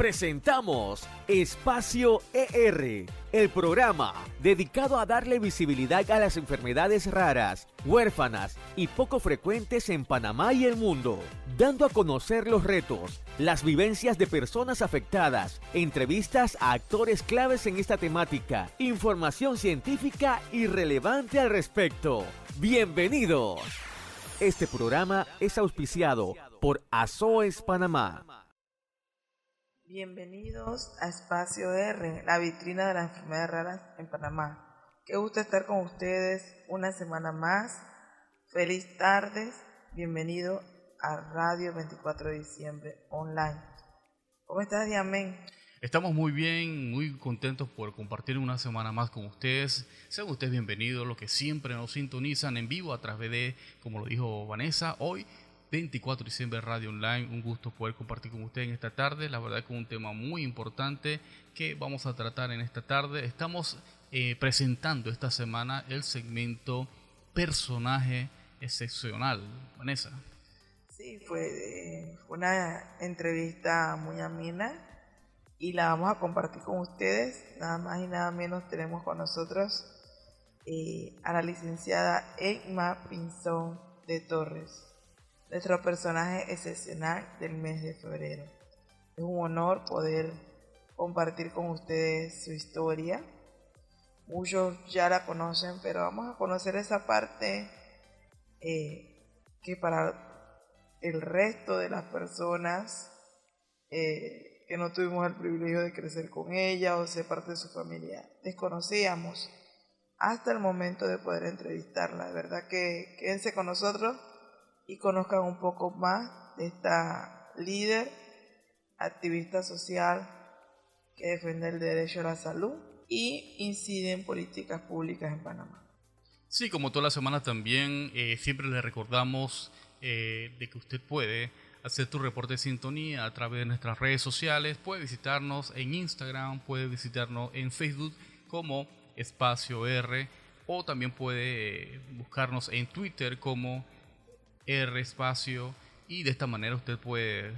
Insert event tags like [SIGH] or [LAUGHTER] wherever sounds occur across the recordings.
Presentamos Espacio ER, el programa dedicado a darle visibilidad a las enfermedades raras, huérfanas y poco frecuentes en Panamá y el mundo, dando a conocer los retos, las vivencias de personas afectadas, entrevistas a actores claves en esta temática, información científica y relevante al respecto. Bienvenidos. Este programa es auspiciado por ASOES Panamá. Bienvenidos a Espacio R, la vitrina de las enfermedades raras en Panamá. Qué gusto estar con ustedes una semana más. Feliz tardes. Bienvenido a Radio 24 de Diciembre Online. ¿Cómo estás, Diamén? Estamos muy bien, muy contentos por compartir una semana más con ustedes. Sean ustedes bienvenidos, los que siempre nos sintonizan en vivo a través de, como lo dijo Vanessa, hoy 24 de diciembre Radio Online. Un gusto poder compartir con ustedes en esta tarde. La verdad que un tema muy importante que vamos a tratar en esta tarde. Estamos eh, presentando esta semana el segmento personaje excepcional. Vanessa. Sí, fue una entrevista muy amena y la vamos a compartir con ustedes. Nada más y nada menos tenemos con nosotros eh, a la licenciada Emma Pinzón de Torres nuestro personaje excepcional del mes de febrero. Es un honor poder compartir con ustedes su historia. Muchos ya la conocen, pero vamos a conocer esa parte eh, que para el resto de las personas eh, que no tuvimos el privilegio de crecer con ella o ser parte de su familia, desconocíamos hasta el momento de poder entrevistarla. De verdad que quédense con nosotros y conozcan un poco más de esta líder, activista social que defiende el derecho a la salud y incide en políticas públicas en Panamá. Sí, como toda la semana también, eh, siempre le recordamos eh, de que usted puede hacer tu reporte de sintonía a través de nuestras redes sociales, puede visitarnos en Instagram, puede visitarnos en Facebook como Espacio R o también puede eh, buscarnos en Twitter como R espacio y de esta manera usted puede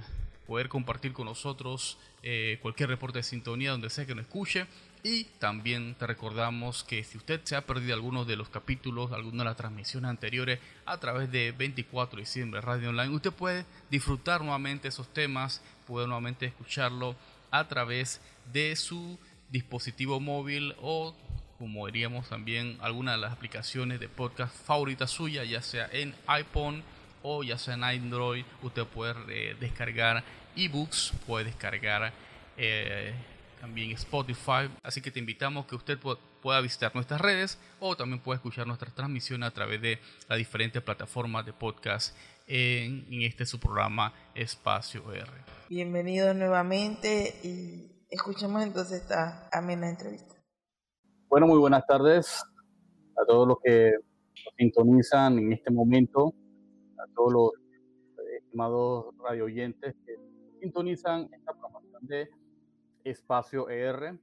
poder compartir con nosotros eh, cualquier reporte de sintonía donde sea que nos escuche. Y también te recordamos que si usted se ha perdido algunos de los capítulos, algunas de las transmisiones anteriores a través de 24 de diciembre Radio Online, usted puede disfrutar nuevamente esos temas, puede nuevamente escucharlo a través de su dispositivo móvil o como diríamos también alguna de las aplicaciones de podcast favoritas suya, ya sea en iPhone o ya sea en Android, usted puede eh, descargar ebooks, puede descargar eh, también Spotify. Así que te invitamos que usted pueda visitar nuestras redes o también pueda escuchar nuestras transmisiones a través de las diferentes plataformas de podcast en, este su programa Espacio R. Bienvenido nuevamente y escuchemos entonces esta amena entrevista. Bueno, muy buenas tardes a todos los que nos sintonizan en este momento todos los eh, estimados radio oyentes que sintonizan esta programación de Espacio ER.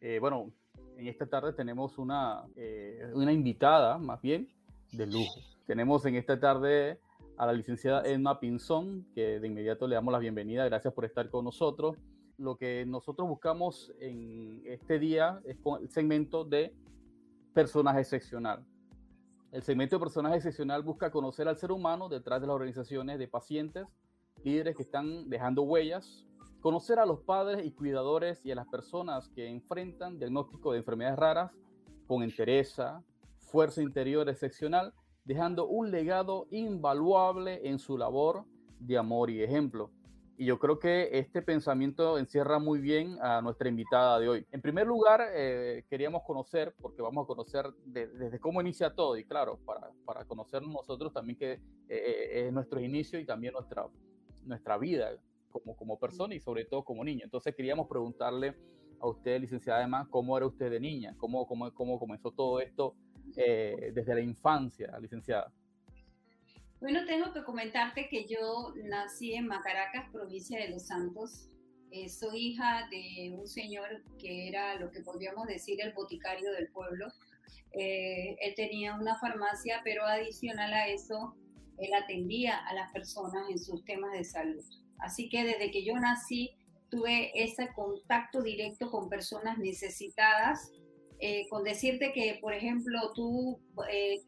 Eh, bueno, en esta tarde tenemos una, eh, una invitada, más bien, de lujo. Tenemos en esta tarde a la licenciada Emma Pinzón, que de inmediato le damos la bienvenida. Gracias por estar con nosotros. Lo que nosotros buscamos en este día es el segmento de personaje excepcional. El segmento de personaje excepcional busca conocer al ser humano detrás de las organizaciones de pacientes, líderes que están dejando huellas, conocer a los padres y cuidadores y a las personas que enfrentan diagnóstico de enfermedades raras con entereza, fuerza interior excepcional, dejando un legado invaluable en su labor de amor y ejemplo. Y yo creo que este pensamiento encierra muy bien a nuestra invitada de hoy. En primer lugar, eh, queríamos conocer, porque vamos a conocer desde cómo inicia todo, y claro, para, para conocernos nosotros también que eh, eh, es nuestro inicio y también nuestra, nuestra vida como, como persona y sobre todo como niña. Entonces queríamos preguntarle a usted, licenciada además, cómo era usted de niña, cómo, cómo, cómo comenzó todo esto desde la infancia, licenciada. Bueno, tengo que comentarte que yo nací en Macaracas, provincia de Los Santos. Eh, soy hija de un señor que era lo que podríamos decir el boticario del pueblo. Eh, él tenía una farmacia, pero adicional a eso, él atendía a las personas en sus temas de salud. Así que desde que yo nací, tuve ese contacto directo con personas necesitadas, eh, con decirte que, por ejemplo, tú eh,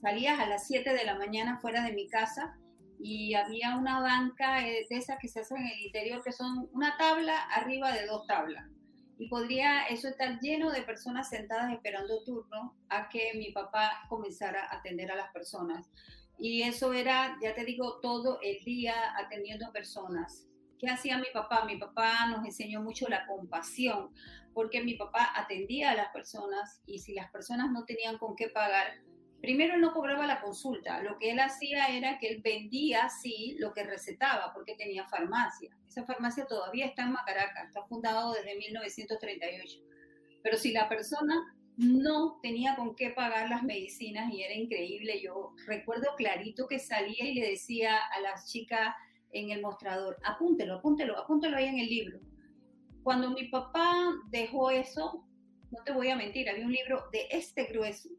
salías a las 7 de la mañana fuera de mi casa y había una banca de esas que se hacen en el interior, que son una tabla arriba de dos tablas. Y podría eso estar lleno de personas sentadas esperando turno a que mi papá comenzara a atender a las personas. Y eso era, ya te digo, todo el día atendiendo a personas. ¿Qué hacía mi papá? Mi papá nos enseñó mucho la compasión, porque mi papá atendía a las personas y si las personas no tenían con qué pagar, primero él no cobraba la consulta, lo que él hacía era que él vendía, sí, lo que recetaba, porque tenía farmacia. Esa farmacia todavía está en Macaracas, está fundado desde 1938. Pero si la persona no tenía con qué pagar las medicinas y era increíble, yo recuerdo clarito que salía y le decía a las chicas, en el mostrador. Apúntelo, apúntelo, apúntelo ahí en el libro. Cuando mi papá dejó eso, no te voy a mentir, había un libro de este grueso,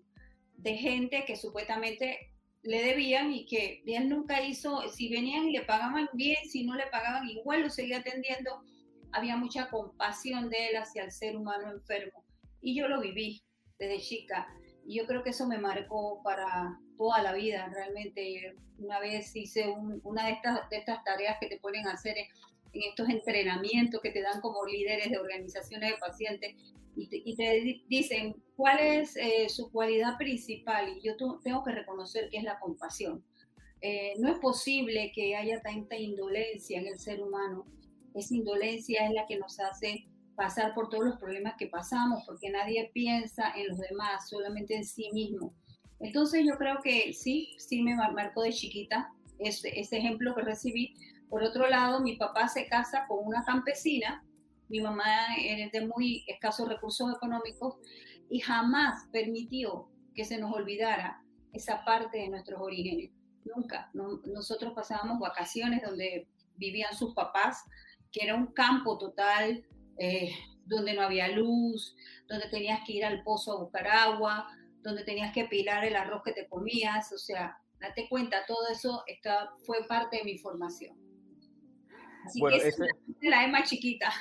de gente que supuestamente le debían y que él nunca hizo, si venían y le pagaban bien, si no le pagaban igual lo seguía atendiendo. Había mucha compasión de él hacia el ser humano enfermo. Y yo lo viví desde chica. Y yo creo que eso me marcó para toda la vida, realmente. Una vez hice una de estas, de estas tareas que te ponen a hacer en, estos entrenamientos que te dan como líderes de organizaciones de pacientes y te, dicen cuál es eh, su cualidad principal y yo tengo que reconocer que es la compasión. Eh, no es posible que haya tanta indolencia en el ser humano. Esa indolencia es la que nos hace pasar por todos los problemas que pasamos, porque nadie piensa en los demás, solamente en sí mismo. Entonces yo creo que sí, sí me marcó de chiquita ese, ese ejemplo que recibí. Por otro lado, mi papá se casa con una campesina, mi mamá es de muy escasos recursos económicos y jamás permitió que se nos olvidara esa parte de nuestros orígenes. Nunca. nosotros pasábamos vacaciones donde vivían sus papás, que era un campo total, eh, donde no había luz, donde tenías que ir al pozo a buscar agua, donde tenías que pilar el arroz que te comías, o sea, date cuenta, todo eso está, fue parte de mi formación. Así que es la Emma chiquita.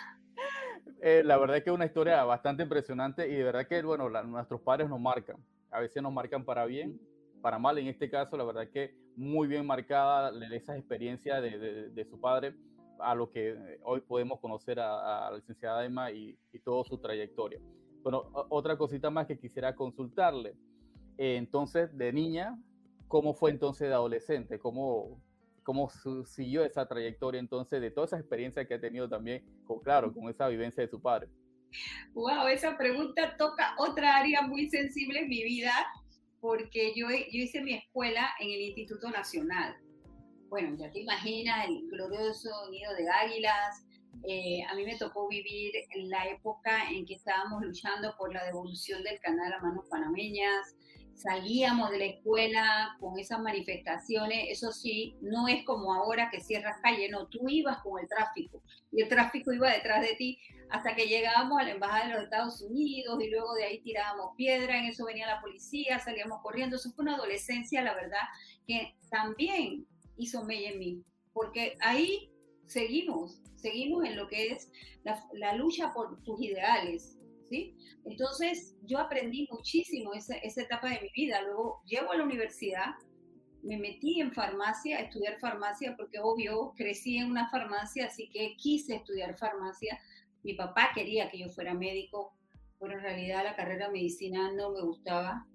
Eh, la verdad es que es una historia bastante impresionante y de verdad que, bueno, nuestros padres nos marcan. A veces nos marcan para bien, para mal. En este caso, la verdad es que muy bien marcada esa experiencia de, de, su padre a lo que hoy podemos conocer a, la licenciada Emma y, y toda su trayectoria. Bueno, otra cosita más que quisiera consultarle. Eh, entonces, de niña, ¿cómo fue entonces de adolescente? ¿Cómo, cómo siguió esa trayectoria entonces de toda esa experiencia que ha tenido también, con, claro, con esa vivencia de su padre? Wow, esa pregunta toca otra área muy sensible en mi vida, porque yo, yo hice mi escuela en el Instituto Nacional. Bueno, ya te imaginas el glorioso nido de águilas, eh, a mí me tocó vivir la época en que estábamos luchando por la devolución del canal a manos panameñas. Salíamos de la escuela con esas manifestaciones. Eso sí, no es como ahora que cierras calle, no, tú ibas con el tráfico y el tráfico iba detrás de ti hasta que llegábamos a la Embajada de los Estados Unidos y luego de ahí tirábamos piedra, en eso venía la policía, salíamos corriendo. Eso fue una adolescencia, la verdad, que también hizo mella en mí, porque ahí seguimos, seguimos en lo que es la, lucha por tus ideales, Entonces, yo aprendí muchísimo esa, etapa de mi vida. Luego llego a la universidad, me metí en farmacia, a estudiar farmacia, porque obvio, crecí en una farmacia, así que quise estudiar farmacia. Mi papá quería que yo fuera médico, pero en realidad la carrera medicina no me gustaba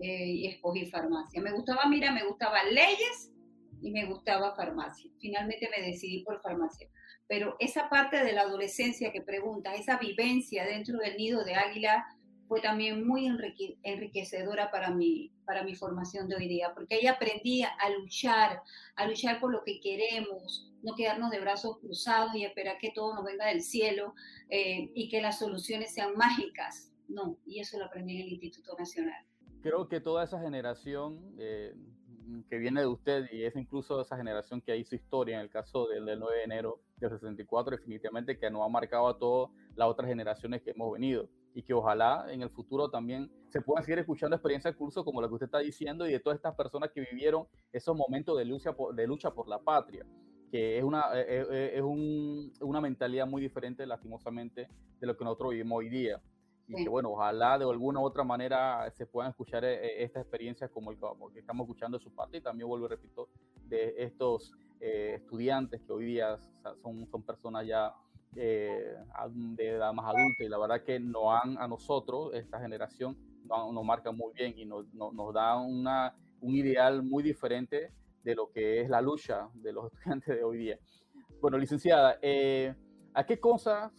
eh, y escogí farmacia. Me gustaba, mira, me gustaba leyes y me gustaba farmacia. Finalmente me decidí por farmacia pero esa parte de la adolescencia que pregunta, esa vivencia dentro del nido de águila fue también muy enriquecedora para mi, para mi formación de hoy día, porque ahí aprendí a luchar, a luchar por lo que queremos, no quedarnos de brazos cruzados y esperar que todo nos venga del cielo eh, y que las soluciones sean mágicas. No, y eso lo aprendí en el Instituto Nacional. Creo que toda esa generación eh, que viene de usted y es incluso esa generación que hizo historia en el caso del, del 9 de enero del 64, definitivamente que nos ha marcado a todas las otras generaciones que hemos venido y que ojalá en el futuro también se puedan seguir escuchando experiencias de curso como la que usted está diciendo y de todas estas personas que vivieron esos momentos de lucha por, de lucha por la patria, que es, una, eh, eh, eh, es un, una mentalidad muy diferente, lastimosamente, de lo que nosotros vivimos hoy día. Y que, bueno, ojalá de alguna u otra manera se puedan escuchar estas experiencias como el que estamos escuchando de su parte y también, vuelvo y repito, de estos estudiantes que hoy día son, son personas ya de edad más adulta y la verdad que nos han, a nosotros, esta generación, nos, nos marca muy bien y nos, nos, nos da una, un ideal muy diferente de lo que es la lucha de los [LAUGHS] estudiantes de hoy día. Bueno, licenciada, eh, ¿a qué cosas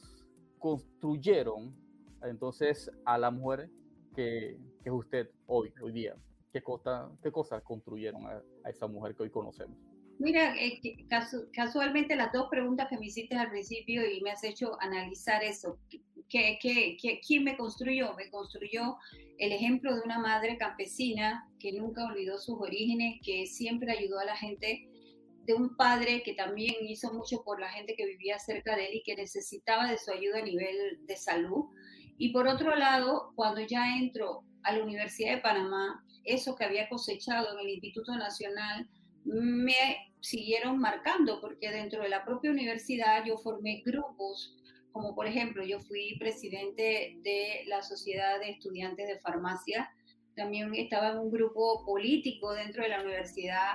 construyeron entonces a la mujer que, que es usted hoy, hoy día? ¿Qué, cosa, qué cosas construyeron a, esa mujer que hoy conocemos? Mira, eh, casualmente las dos preguntas que me hiciste al principio y me has hecho analizar eso. ¿Qué, qué, qué, quién me construyó? Me construyó el ejemplo de una madre campesina que nunca olvidó sus orígenes, que siempre ayudó a la gente, de un padre que también hizo mucho por la gente que vivía cerca de él y que necesitaba de su ayuda a nivel de salud. Y por otro lado, cuando ya entró a la Universidad de Panamá, eso que había cosechado en el Instituto Nacional me siguieron marcando, porque dentro de la propia universidad yo formé grupos como por ejemplo yo fui presidente de la Sociedad de Estudiantes de Farmacia, también estaba en un grupo político dentro de la universidad,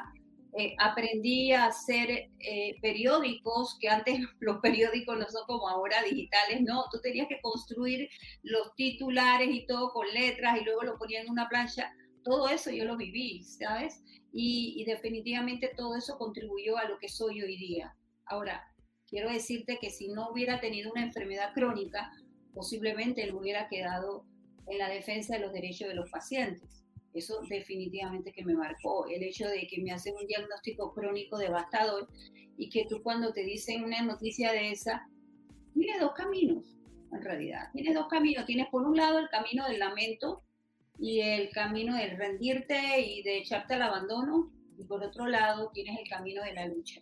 eh, aprendí a hacer eh, periódicos, que antes [LAUGHS] los periódicos no son como ahora digitales, no, tú tenías que construir los titulares y todo con letras y luego lo ponían en una plancha, todo eso yo lo viví, ¿sabes? Y, y definitivamente todo eso contribuyó a lo que soy hoy día. Ahora, quiero decirte que si no hubiera tenido una enfermedad crónica, posiblemente él hubiera quedado en la defensa de los derechos de los pacientes. Eso definitivamente que me marcó, el hecho de que me hacen un diagnóstico crónico devastador y que tú cuando te dicen una noticia de esa, tienes dos caminos, en realidad, tienes dos caminos. Tienes por un lado el camino del lamento y el camino del rendirte y de echarte al abandono, y por otro lado tienes el camino de la lucha.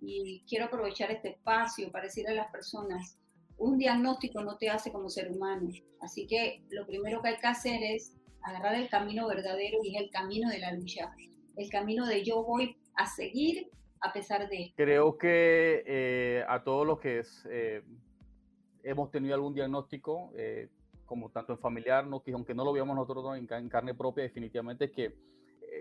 Y quiero aprovechar este espacio para decirle a las personas, un diagnóstico no te hace como ser humano, así que lo primero que hay que hacer es agarrar el camino verdadero y es el camino de la lucha, el camino de yo voy a seguir a pesar de. Creo que eh, a todos los que eh, hemos tenido algún diagnóstico, eh, como tanto en familiar, no, que aunque no lo veamos nosotros en, en carne propia, definitivamente que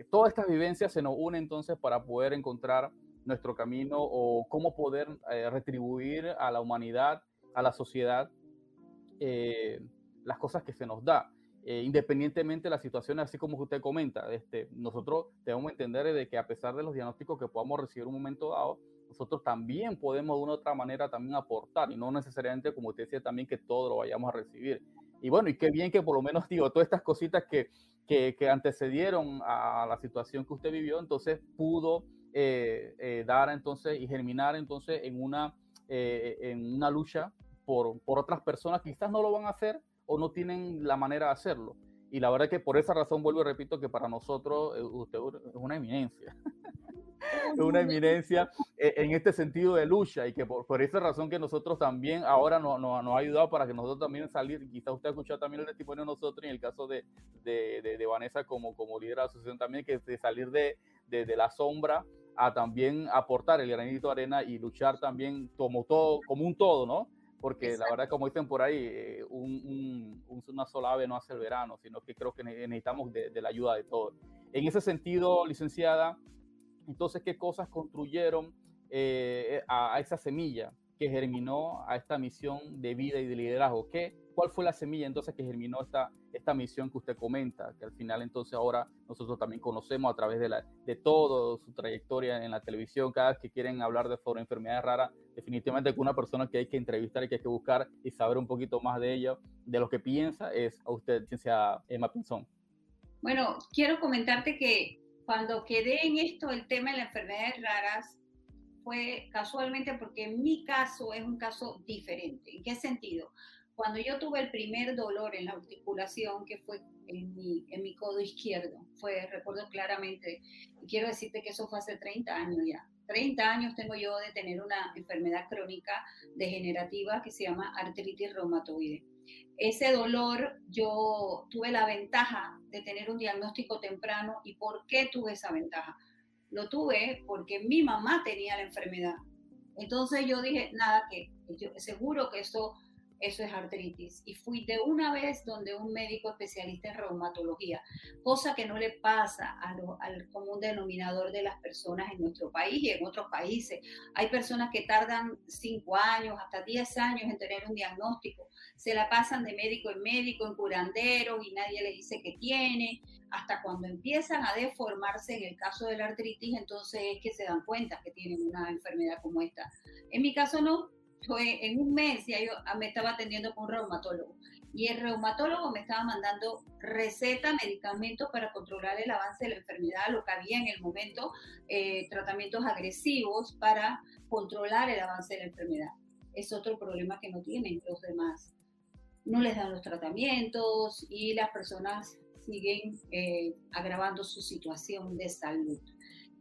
todas estas vivencias se nos unen entonces para poder encontrar nuestro camino o cómo poder eh, retribuir a la humanidad, a la sociedad, eh, las cosas que se nos da. Eh, independientemente de la situación, así como usted comenta, este, nosotros debemos entender de que a pesar de los diagnósticos que podamos recibir en un momento dado, nosotros también podemos de una u otra manera también aportar y no necesariamente, como usted decía, también que todo lo vayamos a recibir. Y bueno, y qué bien que por lo menos, digo, todas estas cositas que, que, antecedieron a la situación que usted vivió, entonces pudo eh, eh, dar entonces y germinar entonces en una, en una lucha por, por otras personas que quizás no lo van a hacer o no tienen la manera de hacerlo. Y la verdad que por esa razón vuelvo y repito que para nosotros usted es una eminencia. es una eminencia [LAUGHS] en este sentido de lucha y que por, por esa razón que nosotros también ahora nos, nos, ha ayudado para que nosotros también salir, quizás usted ha escuchado también el testimonio de nosotros en el caso de, de, de, Vanessa como, como líder de la asociación también, que de salir de, de, la sombra a también aportar el granito de arena y luchar también como todo, como un todo, ¿no? Porque la verdad, como dicen por ahí, eh, un, una sola ave no hace el verano, sino que creo que necesitamos de, la ayuda de todos. En ese sentido, licenciada, entonces, ¿qué cosas construyeron eh, a, a, esa semilla que germinó a esta misión de vida y de liderazgo? ¿Qué, ¿Cuál fue la semilla entonces que germinó esta, esta misión que usted comenta? Que al final entonces ahora nosotros también conocemos a través de, la, de toda su trayectoria en la televisión, cada vez que quieren hablar de sobre enfermedades raras, definitivamente que una persona que hay que entrevistar y que hay que buscar y saber un poquito más de ella, de lo que piensa, es a usted, ciencia Emma Pinzón. Bueno, quiero comentarte que cuando quedé en esto, el tema de las enfermedades raras, fue casualmente porque mi caso es un caso diferente. ¿En qué sentido? Cuando yo tuve el primer dolor en la articulación, que fue en mi, en mi codo izquierdo, fue, recuerdo claramente, y quiero decirte que eso fue hace 30 años ya. 30 años tengo yo de tener una enfermedad crónica degenerativa que se llama artritis reumatoide. Ese dolor yo tuve la ventaja de tener un diagnóstico temprano. ¿Y por qué tuve esa ventaja? Lo tuve porque mi mamá tenía la enfermedad. Entonces yo dije, nada, que yo seguro que eso eso es artritis. Y fui de una vez donde un médico especialista en reumatología, cosa que no le pasa al común denominador de las personas en nuestro país y en otros países. Hay personas que tardan cinco años, hasta 10 años en tener un diagnóstico. Se la pasan de médico en médico, en curanderos y nadie le dice que tiene. Hasta cuando empiezan a deformarse en el caso de la artritis, entonces es que se dan cuenta que tienen una enfermedad como esta. En mi caso no, en un mes ya yo ah, me estaba atendiendo con un reumatólogo y el reumatólogo me estaba mandando receta, medicamentos para controlar el avance de la enfermedad, lo que había en el momento, eh, tratamientos agresivos para controlar el avance de la enfermedad. Es otro problema que no tienen los demás. No les dan los tratamientos y las personas siguen eh, agravando su situación de salud.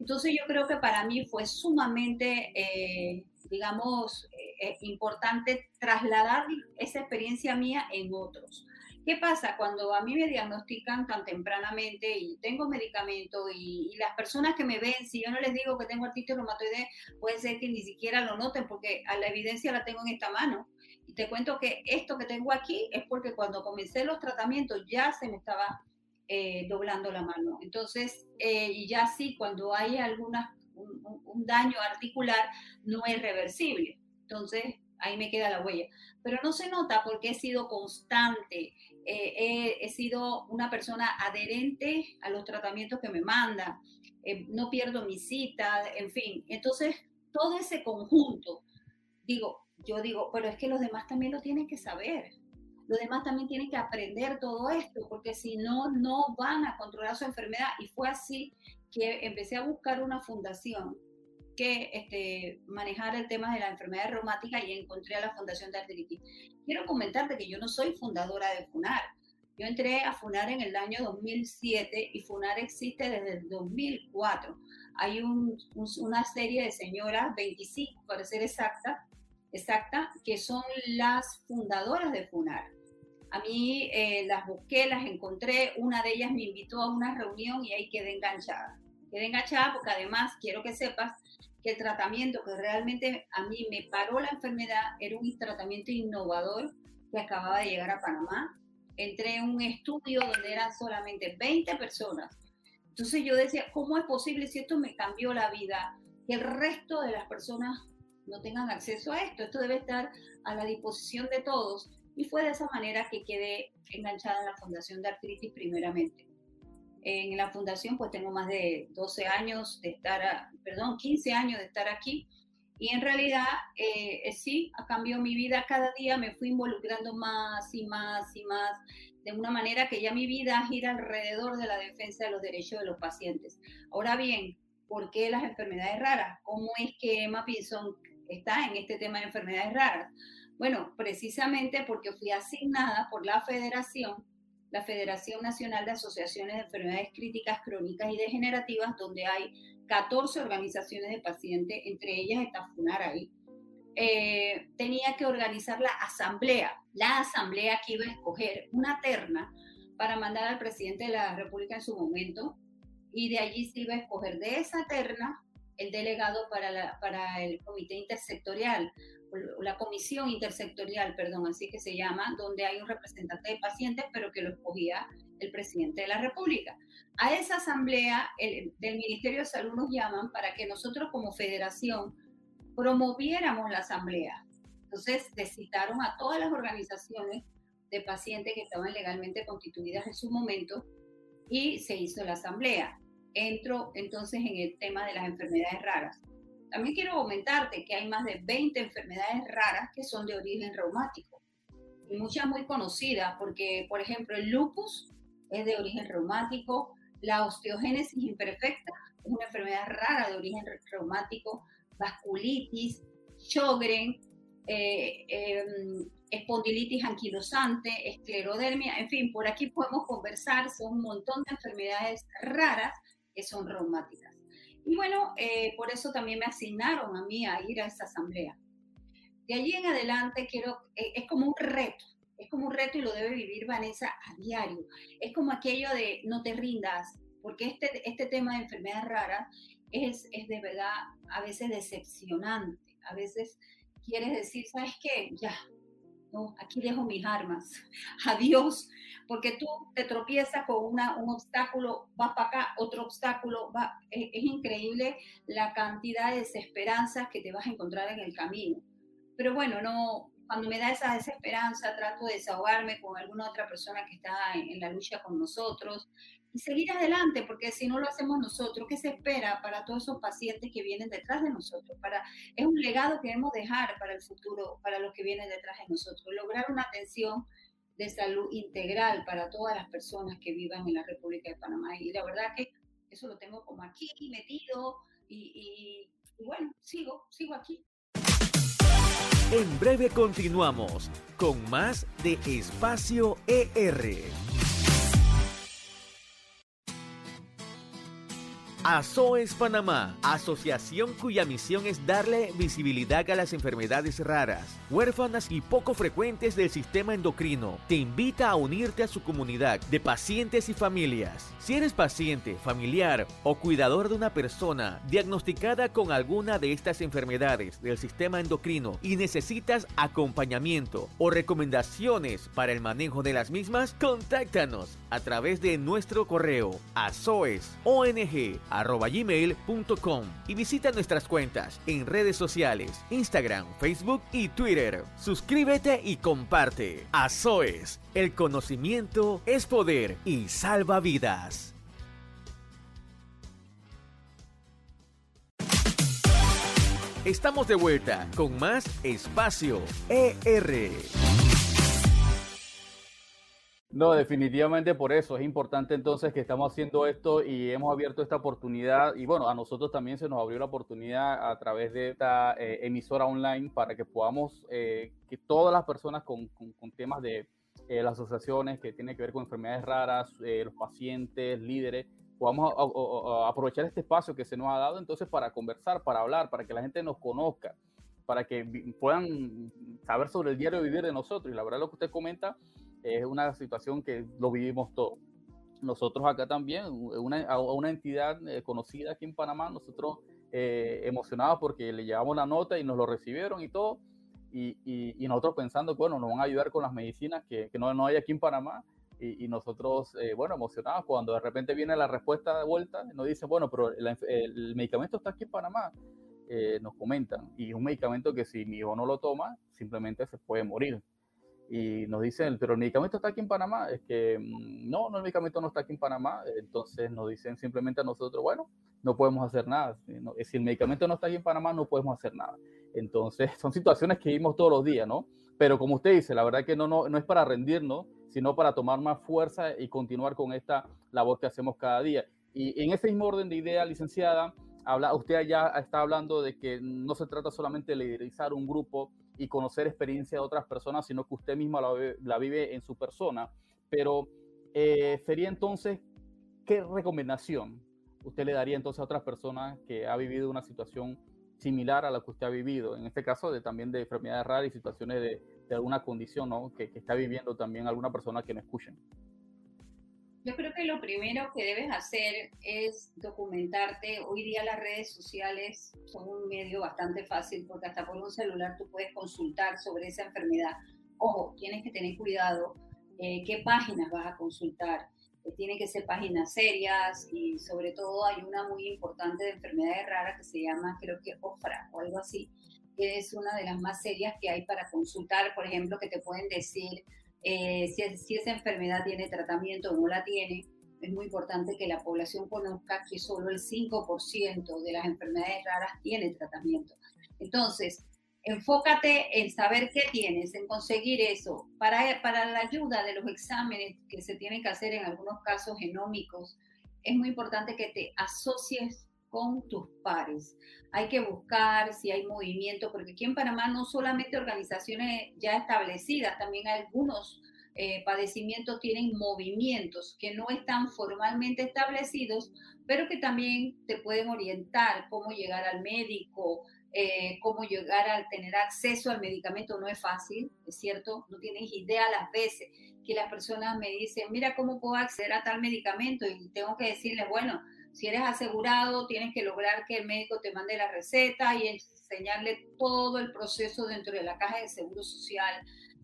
Entonces yo creo que para mí fue sumamente, eh, digamos, es importante trasladar esa experiencia mía en otros. ¿Qué pasa cuando a mí me diagnostican tan tempranamente y tengo medicamento y, las personas que me ven, si yo no les digo que tengo artritis reumatoide, puede ser que ni siquiera lo noten porque a la evidencia la tengo en esta mano. Y te cuento que esto que tengo aquí es porque cuando comencé los tratamientos ya se me estaba eh, doblando la mano. Entonces, eh, y ya sí, cuando hay alguna, un daño articular, no es reversible. Entonces, ahí me queda la huella. Pero no se nota porque he sido constante, eh, he, sido una persona adherente a los tratamientos que me manda, eh, no pierdo mis citas, en fin. Entonces, todo ese conjunto, digo, yo digo, pero es que los demás también lo tienen que saber. Los demás también tienen que aprender todo esto, porque si no, no van a controlar su enfermedad. Y fue así que empecé a buscar una fundación que este, manejar el tema de la enfermedad reumática y encontré a la Fundación de Artritis. Quiero comentarte que yo no soy fundadora de FUNAR. Yo entré a FUNAR en el año 2007 y FUNAR existe desde el 2004. Hay una serie de señoras, 25 para ser exacta, exacta, que son las fundadoras de FUNAR. A mí eh, las busqué, las encontré, una de ellas me invitó a una reunión y ahí quedé enganchada. Quedé enganchada porque además quiero que sepas que el tratamiento que realmente a mí me paró la enfermedad era un tratamiento innovador que acababa de llegar a Panamá. Entré en un estudio donde eran solamente 20 personas. Entonces yo decía, ¿cómo es posible si esto me cambió la vida? Que el resto de las personas no tengan acceso a esto. Esto debe estar a la disposición de todos. Y fue de esa manera que quedé enganchada en la Fundación de Artritis primeramente. En la fundación pues tengo más de 12 años de estar, perdón, 15 años de estar aquí y en realidad eh, eh, sí, ha cambiado mi vida cada día, me fui involucrando más y más y más, de una manera que ya mi vida gira alrededor de la defensa de los derechos de los pacientes. Ahora bien, ¿por qué las enfermedades raras? ¿Cómo es que Emma Pinson está en este tema de enfermedades raras? Bueno, precisamente porque fui asignada por la federación la Federación Nacional de Asociaciones de Enfermedades Críticas, Crónicas y Degenerativas, donde hay 14 organizaciones de pacientes, entre ellas está. Eh, tenía que organizar la asamblea, la asamblea que iba a escoger una terna para mandar al presidente de la República en su momento, y de allí se iba a escoger de esa terna el delegado para, para el comité intersectorial, la comisión intersectorial, perdón, así que se llama, donde hay un representante de pacientes, pero que lo escogía el presidente de la República. A esa asamblea del Ministerio de Salud nos llaman para que nosotros como federación promoviéramos la asamblea. Entonces, citaron a todas las organizaciones de pacientes que estaban legalmente constituidas en su momento y se hizo la asamblea. Entro entonces en el tema de las enfermedades raras. También quiero comentarte que hay más de 20 enfermedades raras que son de origen reumático y muchas muy conocidas porque, por ejemplo, el lupus es de origen reumático, la osteogénesis imperfecta es una enfermedad rara de origen reumático, vasculitis, Sjögren, eh, em, espondilitis anquilosante, esclerodermia, en fin, por aquí podemos conversar, son un montón de enfermedades raras que son reumáticas. Y bueno, eh, por eso también me asignaron a mí a ir a esa asamblea. De allí en adelante quiero, eh, es como un reto, es como un reto y lo debe vivir Vanessa a diario. Es como aquello de no te rindas, porque este, este tema de enfermedades raras es, es de verdad a veces decepcionante. A veces quieres decir, ¿sabes qué? Ya, no, aquí dejo mis armas. [LAUGHS] Adiós, porque tú te tropiezas con una, un obstáculo, vas para acá, otro obstáculo, va. Es, es, increíble la cantidad de desesperanzas que te vas a encontrar en el camino. Pero bueno, no, cuando me da esa desesperanza, trato de desahogarme con alguna otra persona que está en, en la lucha con nosotros y seguir adelante, porque si no lo hacemos nosotros, ¿qué se espera para todos esos pacientes que vienen detrás de nosotros? Para, es un legado que debemos dejar para el futuro, para los que vienen detrás de nosotros, lograr una atención de salud integral para todas las personas que vivan en la República de Panamá. Y la verdad que eso lo tengo como aquí metido y, y, y bueno, sigo, sigo aquí. En breve continuamos con más de Espacio ER. ASOES Panamá, asociación cuya misión es darle visibilidad a las enfermedades raras, huérfanas y poco frecuentes del sistema endocrino, te invita a unirte a su comunidad de pacientes y familias. Si eres paciente, familiar o cuidador de una persona diagnosticada con alguna de estas enfermedades del sistema endocrino y necesitas acompañamiento o recomendaciones para el manejo de las mismas, contáctanos a través de nuestro correo asoesong gmail.com y visita nuestras cuentas en redes sociales, Instagram, Facebook y Twitter. Suscríbete y comparte. Azoes, el conocimiento es poder y salva vidas. Estamos de vuelta con más espacio ER. No, definitivamente por eso. Es importante entonces que estamos haciendo esto y hemos abierto esta oportunidad. Y bueno, a nosotros también se nos abrió la oportunidad a través de esta eh, emisora online para que podamos, eh, que todas las personas con, con, con temas de eh, las asociaciones que tienen que ver con enfermedades raras, eh, los pacientes, líderes, podamos a, aprovechar este espacio que se nos ha dado entonces para conversar, para hablar, para que la gente nos conozca, para que puedan saber sobre el diario vivir de nosotros. Y la verdad lo que usted comenta es una situación que lo vivimos todos. Nosotros acá también, una, a una entidad eh, conocida aquí en Panamá, nosotros eh, emocionados porque le llevamos la nota y nos lo recibieron y todo, y, y, y, nosotros pensando, bueno, nos van a ayudar con las medicinas que, que no, no hay aquí en Panamá, y, y nosotros, eh, bueno, emocionados cuando de repente viene la respuesta de vuelta, nos dicen, bueno, pero el, el medicamento está aquí en Panamá, eh, nos comentan, y es un medicamento que si mi hijo no lo toma, simplemente se puede morir y nos dicen, pero el medicamento está aquí en Panamá. Es que mm, no, no, el medicamento no está aquí en Panamá. Entonces nos dicen simplemente a nosotros, bueno, no podemos hacer nada. Si el medicamento no está aquí en Panamá, no podemos hacer nada. Entonces [LAUGHS] son situaciones que vivimos todos los días, ¿no? Pero como usted dice, la verdad que no, no, no es para rendirnos, sino para tomar más fuerza y continuar con esta labor que hacemos cada día. Y en ese mismo orden de idea, licenciada, habla, usted ya está hablando de que no se trata solamente de liderizar un grupo, y conocer experiencia de otras personas, sino que usted misma la, vive en su persona. Pero eh, sería entonces, ¿qué recomendación usted le daría entonces a otras personas que ha vivido una situación similar a la que usted ha vivido? En este caso, también de enfermedades raras y situaciones de, alguna condición ¿no? que, que, está viviendo también alguna persona que me escuchen. Yo creo que lo primero que debes hacer es documentarte. Hoy día las redes sociales son un medio bastante fácil porque hasta por un celular tú puedes consultar sobre esa enfermedad. Ojo, tienes que tener cuidado eh, qué páginas vas a consultar. Eh, tienen que ser páginas serias y sobre todo hay una muy importante de enfermedades raras que se llama, creo que OFRA o algo así, que es una de las más serias que hay para consultar, por ejemplo, que te pueden decir eh, si, si, esa enfermedad tiene tratamiento o no la tiene, es muy importante que la población conozca que solo el 5% de las enfermedades raras tiene tratamiento. Entonces, enfócate en saber qué tienes, en conseguir eso. Para, para la ayuda de los exámenes que se tienen que hacer en algunos casos genómicos, es muy importante que te asocies con tus pares. Hay que buscar si hay movimiento, porque aquí en Panamá no solamente organizaciones ya establecidas, también algunos eh, padecimientos tienen movimientos que no están formalmente establecidos, pero que también te pueden orientar cómo llegar al médico, eh, cómo llegar a tener acceso al medicamento no es fácil, es cierto, no tienes idea las veces que las personas me dicen, mira cómo puedo acceder a tal medicamento y tengo que decirles, bueno, Si eres asegurado, tienes que lograr que el médico te mande la receta y enseñarle todo el proceso dentro de la caja de seguro social.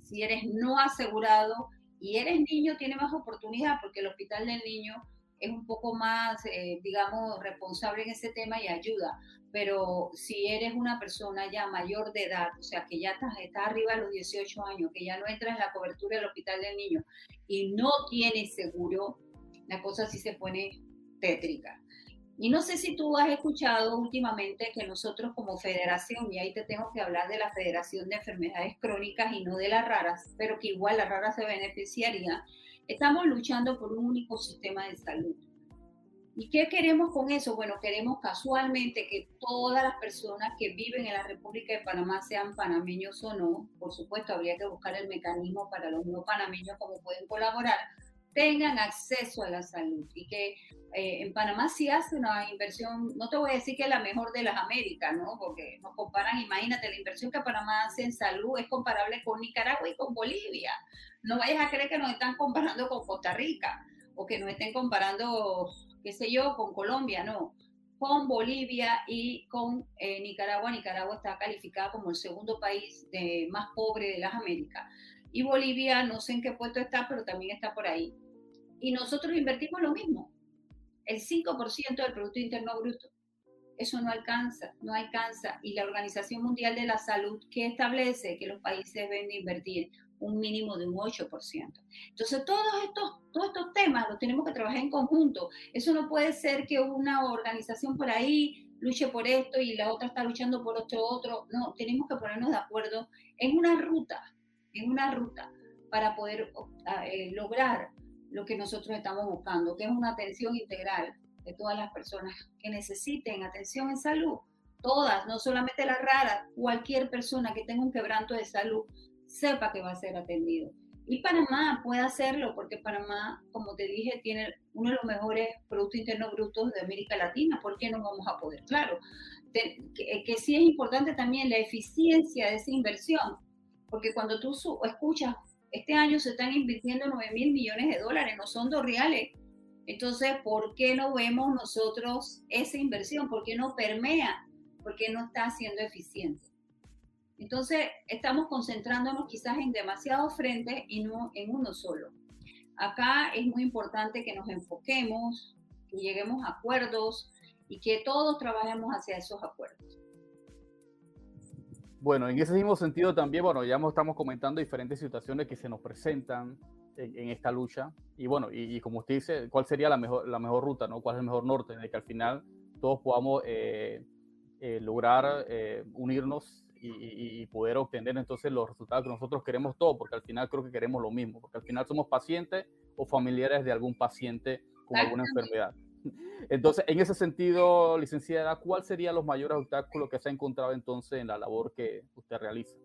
Si eres no asegurado y eres niño, tiene más oportunidad porque el hospital del niño es un poco más, eh, digamos, responsable en ese tema y ayuda. Pero si eres una persona ya mayor de edad, o sea, que ya estás, arriba de los 18 años, que ya no entras en la cobertura del hospital del niño y no tienes seguro, la cosa sí se pone tétrica. Y no sé si tú has escuchado últimamente que nosotros como federación, y ahí te tengo que hablar de la Federación de Enfermedades Crónicas y no de las raras, pero que igual las raras se beneficiaría, Estamos luchando por un único sistema de salud. ¿Y qué queremos con eso? Bueno, queremos casualmente que todas las personas que viven en la República de Panamá, sean panameños o no, por supuesto habría que buscar el mecanismo para los no panameños cómo pueden colaborar, tengan acceso a la salud y que eh, en Panamá sí hace una inversión, no te voy a decir que es la mejor de las Américas, ¿no? Porque nos comparan, imagínate, la inversión que Panamá hace en salud es comparable con Nicaragua y con Bolivia. No vayas a creer que nos están comparando con Costa Rica o que nos estén comparando, qué sé yo, con Colombia, no. Con Bolivia y con eh, Nicaragua. Nicaragua está calificada como el segundo país más pobre de las Américas. Y Bolivia, no sé en qué puesto está, pero también está por ahí. Y nosotros invertimos lo mismo, el 5% del Producto Interno Bruto. Eso no alcanza, no alcanza. Y la Organización Mundial de la Salud, que establece que los países deben invertir un mínimo de un 8%. Entonces, todos estos, todos estos temas los tenemos que trabajar en conjunto. Eso no puede ser que una organización por ahí luche por esto y la otra está luchando por otro otro. No, tenemos que ponernos de acuerdo en una ruta, en una ruta para poder eh, lograr lo que nosotros estamos buscando, que es una atención integral de todas las personas que necesiten atención en salud. Todas, no solamente las raras, cualquier persona que tenga un quebranto de salud sepa que va a ser atendido. Y Panamá puede hacerlo porque Panamá, como te dije, tiene uno de los mejores Productos Internos Brutos de América Latina. ¿Por qué no vamos a poder? Claro, que, que, sí es importante también la eficiencia de esa inversión, porque cuando tú escuchas, este año se están invirtiendo 9 mil millones de dólares, no son dos reales. Entonces, ¿por qué no vemos nosotros esa inversión? ¿Por qué no permea? ¿Por qué no está siendo eficiente? Entonces, estamos concentrándonos quizás en demasiados frentes y no en uno solo. Acá es muy importante que nos enfoquemos, que lleguemos a acuerdos y que todos trabajemos hacia esos acuerdos. Bueno, en ese mismo sentido también, bueno, ya estamos comentando diferentes situaciones que se nos presentan en, esta lucha. Y bueno, y, como usted dice, ¿cuál sería la mejor, la mejor ruta, ¿no? ¿Cuál es el mejor norte? De que al final todos podamos eh, eh, lograr eh, unirnos y, poder obtener entonces los resultados que nosotros queremos todos, porque al final creo que queremos lo mismo, porque al final somos pacientes o familiares de algún paciente con alguna enfermedad. Entonces, en ese sentido, licenciada, ¿cuál serían los mayores obstáculos que se ha encontrado entonces en la labor que usted realiza?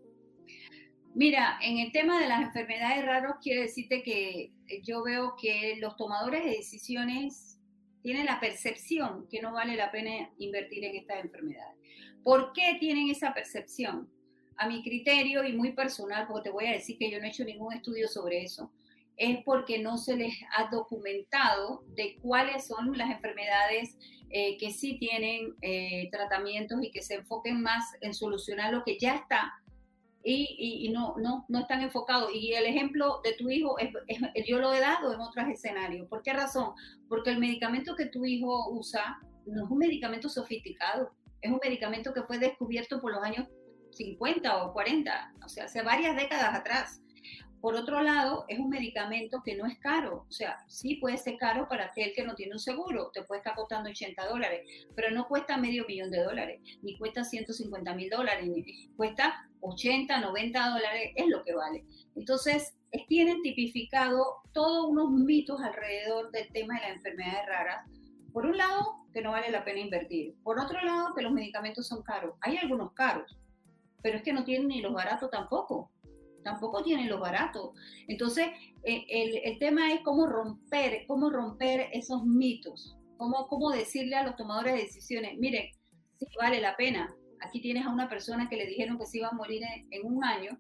Mira, en el tema de las enfermedades raras, quiero decirte que eh, yo veo que los tomadores de decisiones tienen la percepción que no vale la pena invertir en estas enfermedades. ¿Por qué tienen esa percepción? A mi criterio y muy personal, porque te voy a decir que yo no he hecho ningún estudio sobre eso, es porque no se les ha documentado de cuáles son las enfermedades eh, que sí tienen eh, tratamientos y que se enfoquen más en solucionar lo que ya está y, no, no, no están enfocados. Y el ejemplo de tu hijo, es, yo lo he dado en otros escenarios. ¿Por qué razón? Porque el medicamento que tu hijo usa no es un medicamento sofisticado es un medicamento que fue descubierto por los años 50 o 40, o sea, hace varias décadas atrás. Por otro lado, es un medicamento que no es caro, o sea, sí puede ser caro para aquel que no tiene un seguro, te puede estar costando 80 dólares, pero no cuesta medio millón de dólares, ni cuesta 150 mil dólares, ni cuesta 80, 90 dólares, es lo que vale. Entonces, tienen tipificado todos unos mitos alrededor del tema de las enfermedades raras. Por un lado, que no vale la pena invertir. Por otro lado, que los medicamentos son caros. Hay algunos caros, pero es que no tienen ni los baratos tampoco. Tampoco tienen los baratos. Entonces, eh, el, el, tema es cómo romper, cómo romper esos mitos. Cómo, cómo decirle a los tomadores de decisiones, miren, sí vale la pena. Aquí tienes a una persona que le dijeron que se iba a morir en, en un año,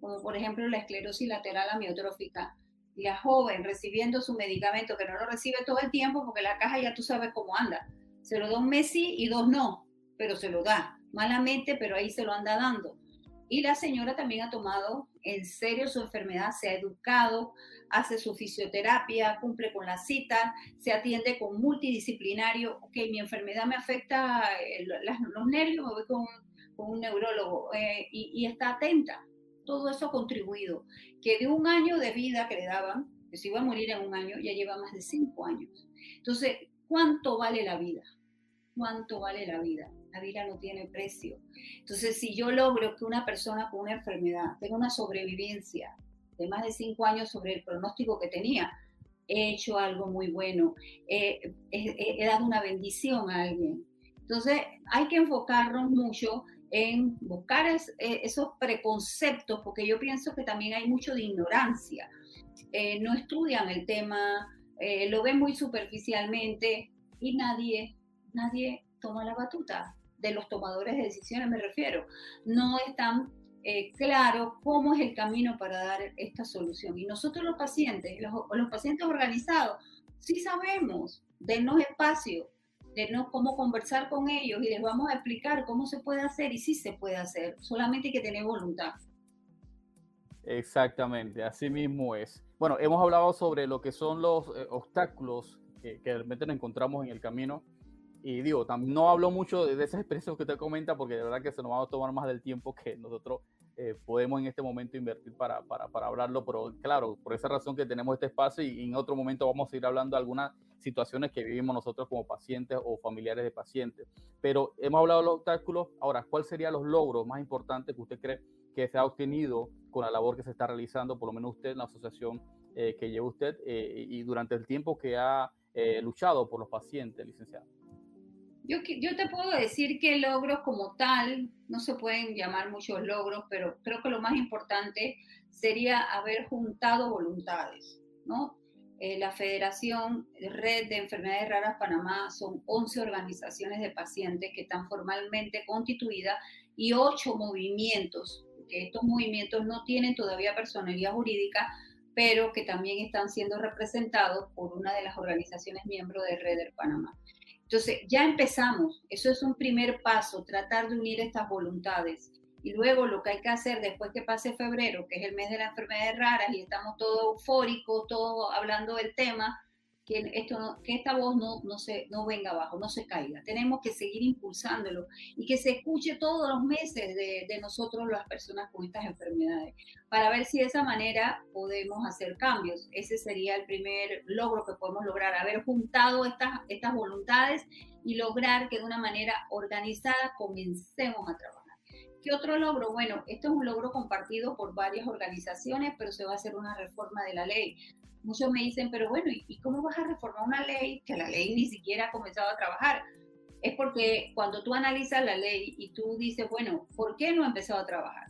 como por ejemplo la esclerosis lateral amiotrófica, la joven recibiendo su medicamento, que no lo recibe todo el tiempo porque la caja ya tú sabes cómo anda. Se lo da un mes sí y dos no, pero se lo da malamente, pero ahí se lo anda dando. Y la señora también ha tomado en serio su enfermedad, se ha educado, hace su fisioterapia, cumple con la cita, se atiende con multidisciplinario. Ok, mi enfermedad me afecta eh, los nervios, me voy con, un neurólogo eh, y, está atenta. Todo eso ha contribuido. Que de un año de vida que le daban, que se iba a morir en un año, ya lleva más de cinco años. Entonces, ¿cuánto vale la vida? ¿Cuánto vale la vida? La vida no tiene precio. Entonces, si yo logro que una persona con una enfermedad tenga una sobrevivencia de más de cinco años sobre el pronóstico que tenía, he hecho algo muy bueno, he, dado una bendición a alguien. Entonces, hay que enfocarnos mucho en buscar e, esos preconceptos, porque yo pienso que también hay mucho de ignorancia. Eh, no estudian el tema, eh, lo ven muy superficialmente y nadie, nadie toma la batuta de los tomadores de decisiones me refiero, no están eh, claro cómo es el camino para dar esta solución. Y nosotros los pacientes, los, los pacientes organizados, sí sabemos, denos espacio, denos cómo conversar con ellos y les vamos a explicar cómo se puede hacer y sí se puede hacer, solamente hay que tener voluntad. Exactamente, así mismo es. Bueno, hemos hablado sobre lo que son los eh, obstáculos que, que realmente nos encontramos en el camino y digo, no hablo mucho de, esas experiencias que usted comenta porque de verdad que se nos va a tomar más del tiempo que nosotros eh, podemos en este momento invertir para, para, para, hablarlo, pero claro, por esa razón que tenemos este espacio y, en otro momento vamos a ir hablando de algunas situaciones que vivimos nosotros como pacientes o familiares de pacientes. Pero hemos hablado de los obstáculos, ahora, ¿cuáles serían los logros más importantes que usted cree que se ha obtenido con la labor que se está realizando, por lo menos usted en la asociación eh, que lleva usted eh, y durante el tiempo que ha luchado por los pacientes, licenciado? Yo, yo te puedo decir que logros como tal, no se pueden llamar muchos logros, pero creo que lo más importante sería haber juntado voluntades, ¿no? Eh, la Federación Red de Enfermedades Raras Panamá son 11 organizaciones de pacientes que están formalmente constituidas y 8 movimientos, estos movimientos no tienen todavía personalidad jurídica, pero que también están siendo representados por una de las organizaciones miembros de Red de Panamá. Entonces, ya empezamos, eso es un primer paso, tratar de unir estas voluntades. Y luego lo que hay que hacer después que pase febrero, que es el mes de las enfermedades raras y estamos todos eufóricos, todos hablando del tema, que, esto que esta voz no, no, se, no venga abajo, no se caiga. Tenemos que seguir impulsándolo y que se escuche todos los meses de, de, nosotros las personas con estas enfermedades, para ver si de esa manera podemos hacer cambios. Ese sería el primer logro que podemos lograr, haber juntado estas, estas voluntades y lograr que de una manera organizada comencemos a trabajar. ¿Qué otro logro? Bueno, esto es un logro compartido por varias organizaciones, pero se va a hacer una reforma de la ley muchos me dicen, pero bueno, ¿y cómo vas a reformar una ley que la ley ni siquiera ha comenzado a trabajar? Es porque cuando tú analizas la ley y tú dices, bueno, ¿por qué no ha empezado a trabajar?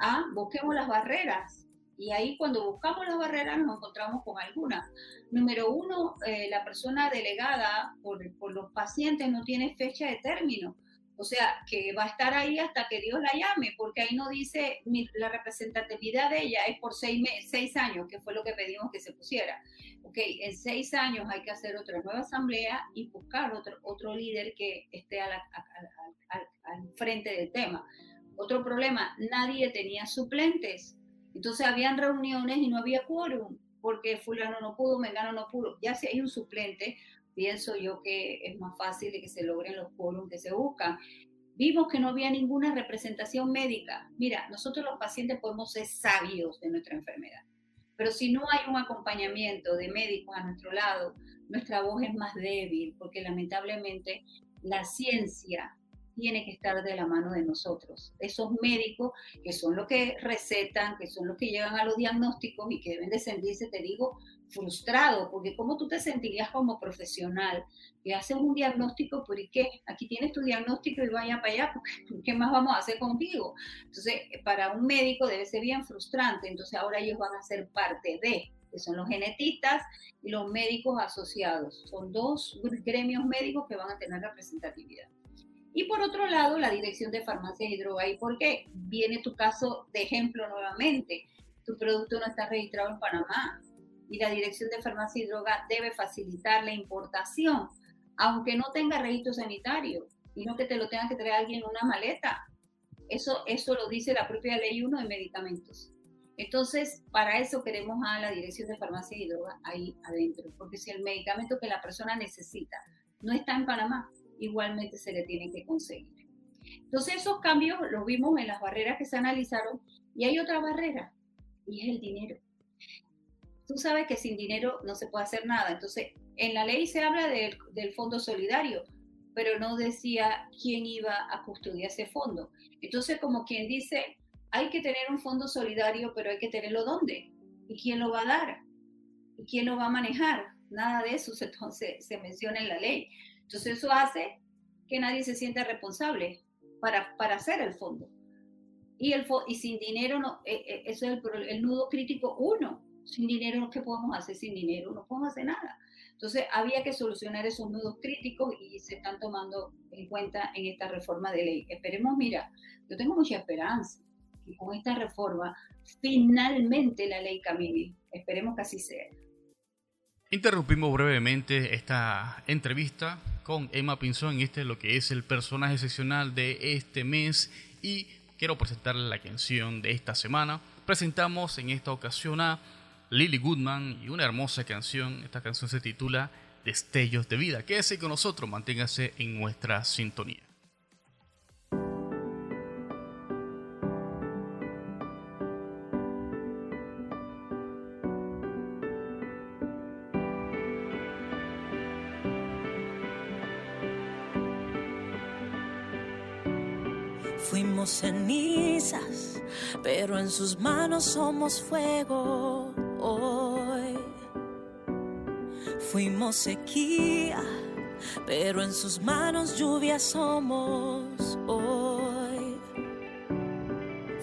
Ah, busquemos las barreras. Y ahí cuando buscamos las barreras nos encontramos con algunas. Número uno, eh, la persona delegada por, por los pacientes no tiene fecha de término. O sea, que va a estar ahí hasta que Dios la llame, porque ahí no dice la representatividad de ella es por seis, seis años, que fue lo que pedimos que se pusiera. Ok, en seis años hay que hacer otra nueva asamblea y buscar otro, otro líder que esté al frente del tema. Otro problema, nadie tenía suplentes. Entonces habían reuniones y no había quórum, porque fulano no pudo, mengano no pudo. Ya si hay un suplente, pienso yo que es más fácil de que se logren los quórum que se buscan. Vimos que no había ninguna representación médica. Mira, nosotros los pacientes podemos ser sabios de nuestra enfermedad, pero si no hay un acompañamiento de médicos a nuestro lado, nuestra voz es más débil, porque lamentablemente la ciencia tiene que estar de la mano de nosotros. Esos médicos que son los que recetan, que son los que llegan a los diagnósticos y que deben de sentirse, te digo, frustrado, porque ¿cómo tú te sentirías como profesional? Que haces un diagnóstico, ¿por qué? Aquí tienes tu diagnóstico y vaya para allá, [LAUGHS] ¿qué más vamos a hacer contigo? Entonces, para un médico debe ser bien frustrante, entonces ahora ellos van a ser parte de, que son los genetistas y los médicos asociados. Son dos gremios médicos que van a tener representatividad. Y por otro lado, la Dirección de Farmacia y Droga. ¿Y por qué? Viene tu caso de ejemplo nuevamente. Tu producto no está registrado en Panamá. Y la Dirección de Farmacia y Droga debe facilitar la importación, aunque no tenga registro sanitario, y no que te lo tenga que traer alguien en una maleta. Eso, eso lo dice la propia ley 1 de medicamentos. Entonces, para eso queremos a la Dirección de Farmacia y Droga ahí adentro, porque si el medicamento que la persona necesita no está en Panamá, igualmente se le tiene que conseguir. Entonces, esos cambios los vimos en las barreras que se analizaron y hay otra barrera, y es el dinero. Tú sabes que sin dinero no se puede hacer nada. Entonces, en la ley se habla del, fondo solidario, pero no decía quién iba a custodiar ese fondo. Entonces, como quien dice, hay que tener un fondo solidario, pero hay que tenerlo dónde y quién lo va a dar y quién lo va a manejar. Nada de eso se menciona en la ley. Entonces eso hace que nadie se sienta responsable para, para hacer el fondo. Y, el, y sin dinero, no, eh, eh, eso es el, el nudo crítico uno. Sin dinero, ¿qué podemos hacer sin dinero? No podemos hacer nada. Entonces, había que solucionar esos nudos críticos y se están tomando en cuenta en esta reforma de ley. Esperemos, mira, yo tengo mucha esperanza que con esta reforma finalmente la ley camine. Esperemos que así sea. Interrumpimos brevemente esta entrevista con Emma Pinzón, este es lo que es el personaje excepcional de este mes y quiero presentarle la canción de esta semana. Presentamos en esta ocasión a Lily Goodman y una hermosa canción. Esta canción se titula Destellos de Vida. Quédese con nosotros, manténgase en nuestra sintonía. Fuimos cenizas, pero en sus manos somos fuego Fuimos sequía, pero en sus manos lluvia somos hoy.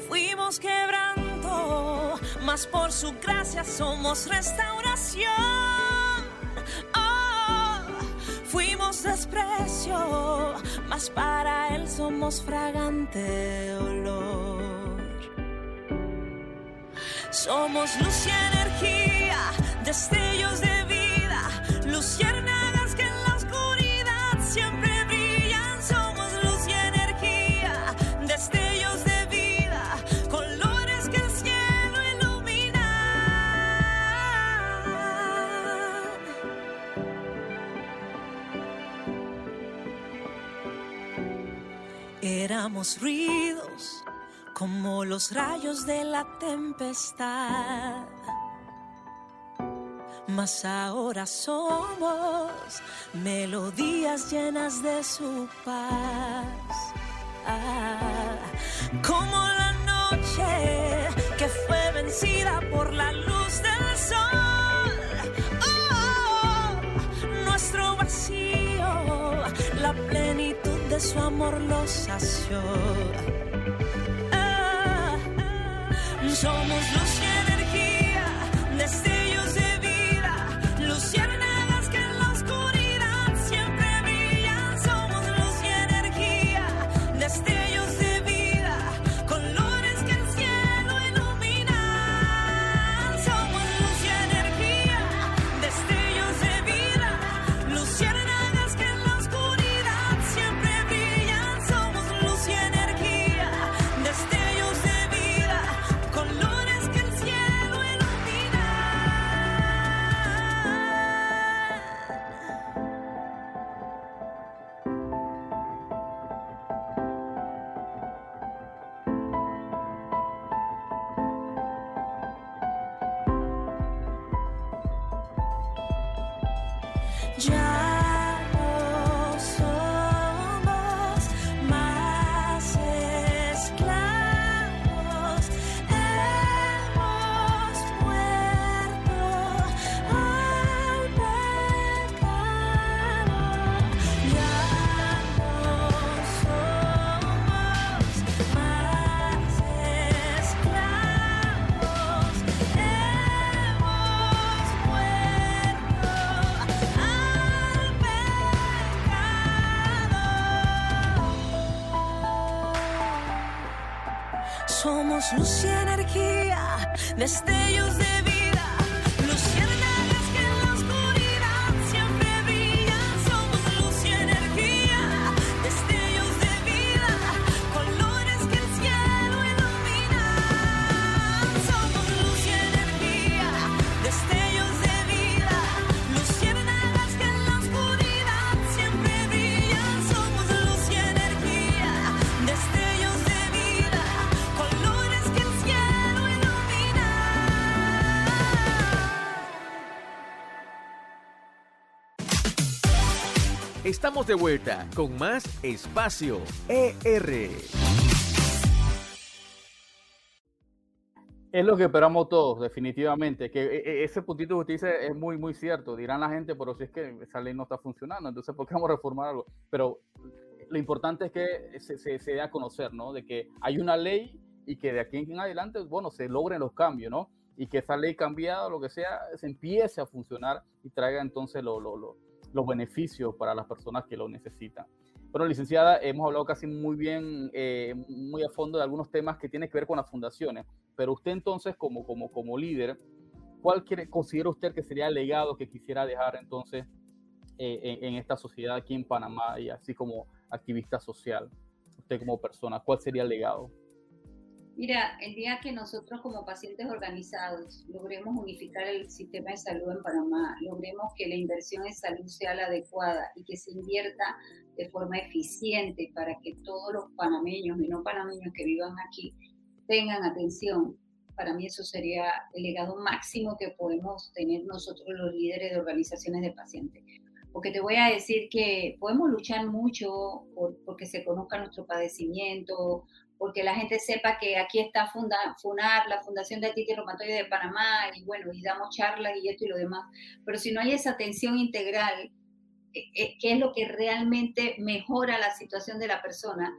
Fuimos quebranto, mas por su gracia somos restauración. Oh, fuimos desprecio, mas para él somos fragante olor. Somos luz y energía, destellos de luciérnagas que en la oscuridad siempre brillan. Somos luz y energía, destellos de vida, colores que el cielo ilumina. Éramos ruidos como los rayos de la tempestad. Mas ahora somos melodías llenas de su paz. Ah, como la noche que fue vencida por la luz del sol. Oh, nuestro vacío, la plenitud de su amor lo sació. Somos luz Estamos de vuelta con más Espacio ER. Es lo que esperamos todos, definitivamente. Que e- e- ese puntito usted dice es muy, muy cierto. Dirán la gente, pero si es que esa ley no está funcionando, entonces ¿por qué vamos a reformar algo? Pero lo importante es que se, se, se dé a conocer, ¿no? De que hay una ley y que de aquí en adelante, bueno, se logren los cambios, ¿no? Y que esa ley cambiada, lo que sea, se empiece a funcionar y traiga entonces lo- lo- lo- los beneficios para las personas que lo necesitan. Bueno, licenciada, hemos hablado casi muy bien, eh, muy a fondo de algunos temas que tienen que ver con las fundaciones, pero usted entonces como, como, como líder, ¿cuál quiere, considera usted que sería el legado que quisiera dejar entonces eh, en, en esta sociedad aquí en Panamá y así como activista social? Usted como persona, ¿cuál sería el legado? Mira, el día que nosotros como pacientes organizados logremos unificar el sistema de salud en Panamá, logremos que la inversión en salud sea la adecuada y que se invierta de forma eficiente para que todos los panameños y no panameños que vivan aquí tengan atención, para mí eso sería el legado máximo que podemos tener nosotros los líderes de organizaciones de pacientes. Porque te voy a decir que podemos luchar mucho por, porque se conozca nuestro padecimiento, porque la gente sepa que aquí está funda, FUNAR, la Fundación de Artritis Reumatoide de Panamá, y bueno, y damos charlas y esto y lo demás. Pero si no hay esa atención integral, eh, eh, que es lo que realmente mejora la situación de la persona,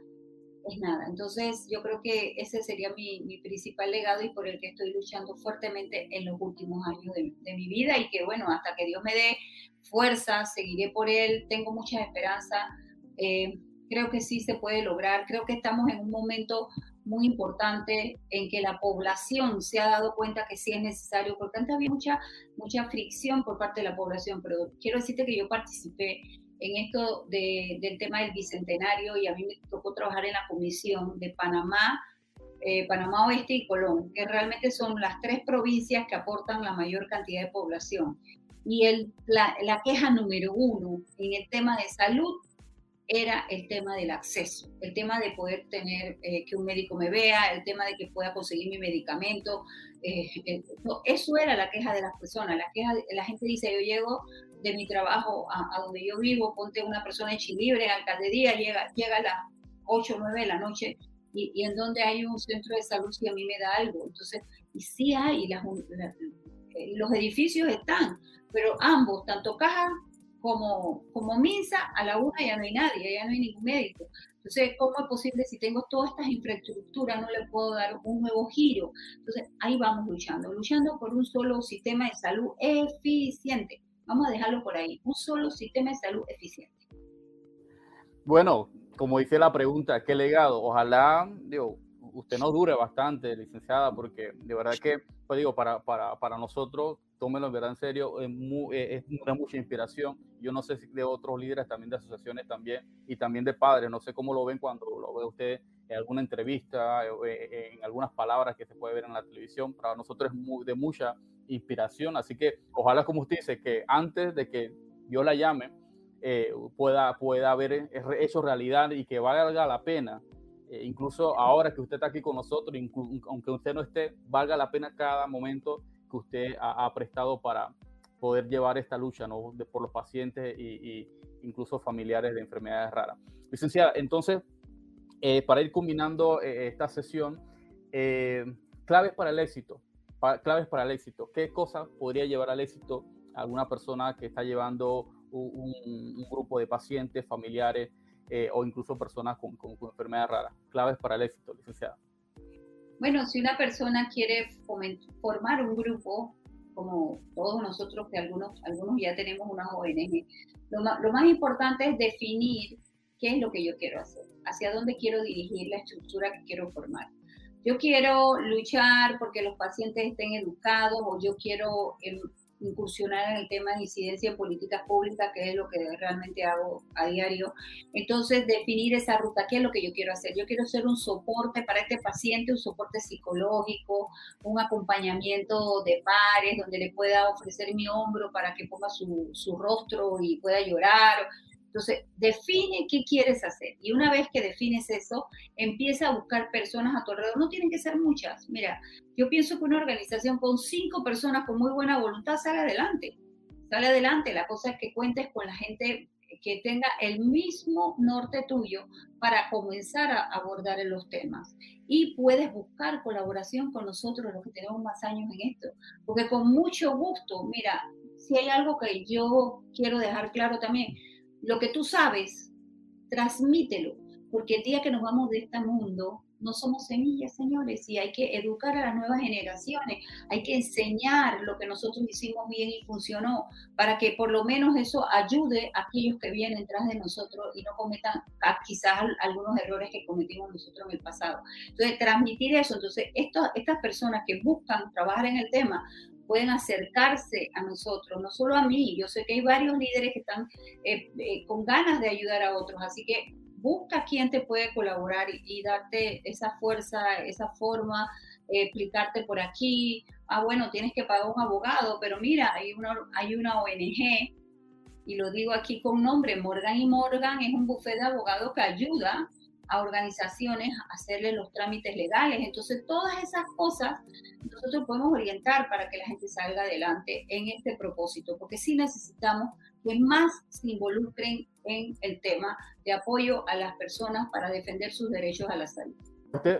es nada. Entonces, yo creo que ese sería mi, principal legado y por el que estoy luchando fuertemente en los últimos años de, de mi vida y que, bueno, hasta que Dios me dé fuerza, seguiré por él, tengo mucha esperanza. Eh, creo que sí se puede lograr. Creo que estamos en un momento muy importante en que la población se ha dado cuenta que sí es necesario, porque antes había mucha, mucha fricción por parte de la población, pero quiero decirte que yo participé en esto de, del tema del bicentenario y a mí me tocó trabajar en la comisión de Panamá, eh, Panamá Oeste y Colón, que realmente son las tres provincias que aportan la mayor cantidad de población. Y el, la, la queja número uno en el tema de salud era el tema del acceso, el tema de poder tener eh, que un médico me vea, el tema de que pueda conseguir mi medicamento. Eh, eh, eso era la queja de las personas. La, queja de, la gente dice, yo llego de mi trabajo a, a, donde yo vivo, ponte una persona en Chilibre, en Alcaldía, llega, llega a las 8 o 9 de la noche y, y, en donde hay un centro de salud si a mí me da algo. Entonces, y sí hay, las, la, los edificios están, pero ambos, tanto caja como, como misa, a la una ya no hay nadie, ya no hay ningún médico. Entonces, ¿cómo es posible si tengo todas estas infraestructuras, no le puedo dar un nuevo giro? Entonces, ahí vamos luchando, luchando por un solo sistema de salud eficiente. Vamos a dejarlo por ahí, un solo sistema de salud eficiente. Bueno, como dice la pregunta, ¿qué legado? Ojalá, digo, usted nos dure bastante, licenciada, porque de verdad que, pues digo, para, para, para nosotros, tómelo en verdad en serio, es, muy, es una mucha inspiración. Yo no sé si de otros líderes también de asociaciones también, y también de padres, no sé cómo lo ven cuando lo ve usted en alguna entrevista, en algunas palabras que se puede ver en la televisión. Para nosotros es muy, de mucha inspiración, así que ojalá, como usted dice, que antes de que yo la llame, eh, pueda, pueda haber hecho realidad y que valga la pena eh, incluso ahora que usted está aquí con nosotros, aunque usted no esté, valga la pena cada momento que usted ha, ha prestado para poder llevar esta lucha ¿no? de, por los pacientes y, incluso familiares de enfermedades raras. Licenciada, entonces, eh, para ir combinando eh, esta sesión, eh, claves para el éxito, pa claves para el éxito. ¿Qué cosa podría llevar al éxito a alguna persona que está llevando un, un, un grupo de pacientes, familiares, eh, o incluso personas con, con, con, enfermedades raras. Claves para el éxito, licenciada. Bueno, si una persona quiere formar un grupo, como todos nosotros que algunos, algunos ya tenemos una ONG, lo más, lo más importante es definir qué es lo que yo quiero hacer, hacia dónde quiero dirigir la estructura que quiero formar. Yo quiero luchar porque los pacientes estén educados o yo quiero incursionar en el tema de incidencia en políticas públicas, que es lo que realmente hago a diario. Entonces, definir esa ruta, ¿qué es lo que yo quiero hacer? Yo quiero ser un soporte para este paciente, un soporte psicológico, un acompañamiento de pares, donde le pueda ofrecer mi hombro para que ponga su, su rostro y pueda llorar. Entonces, define qué quieres hacer. Y una vez que defines eso, empieza a buscar personas a tu alrededor. No tienen que ser muchas. Mira, yo pienso que una organización con cinco personas con muy buena voluntad sale adelante. Sale adelante. La cosa es que cuentes con la gente que tenga el mismo norte tuyo para comenzar a abordar los temas. Y puedes buscar colaboración con nosotros, los que tenemos más años en esto, porque con mucho gusto, mira, si hay algo que yo quiero dejar claro también, lo que tú sabes, transmítelo, porque el día que nos vamos de este mundo, no somos semillas, señores, y hay que educar a las nuevas generaciones, hay que enseñar lo que nosotros hicimos bien y funcionó, para que por lo menos eso ayude a aquellos que vienen tras de nosotros y no cometan ah, quizás algunos errores que cometimos nosotros en el pasado. Entonces, transmitir eso, entonces, estas personas que buscan trabajar en el tema, pueden acercarse a nosotros, no solo a mí, yo sé que hay varios líderes que están eh, eh, con ganas de ayudar a otros, así que busca quién te puede colaborar y, darte esa fuerza, esa forma, eh, explicarte por aquí, ah, bueno, tienes que pagar un abogado, pero mira, hay una, hay una ONG, y lo digo aquí con nombre, Morgan y Morgan es un bufete de abogados que ayuda a organizaciones a hacerle los trámites legales. Entonces, todas esas cosas nosotros podemos orientar para que la gente salga adelante en este propósito, porque sí necesitamos que más se involucren en el tema de apoyo a las personas para defender sus derechos a la salud.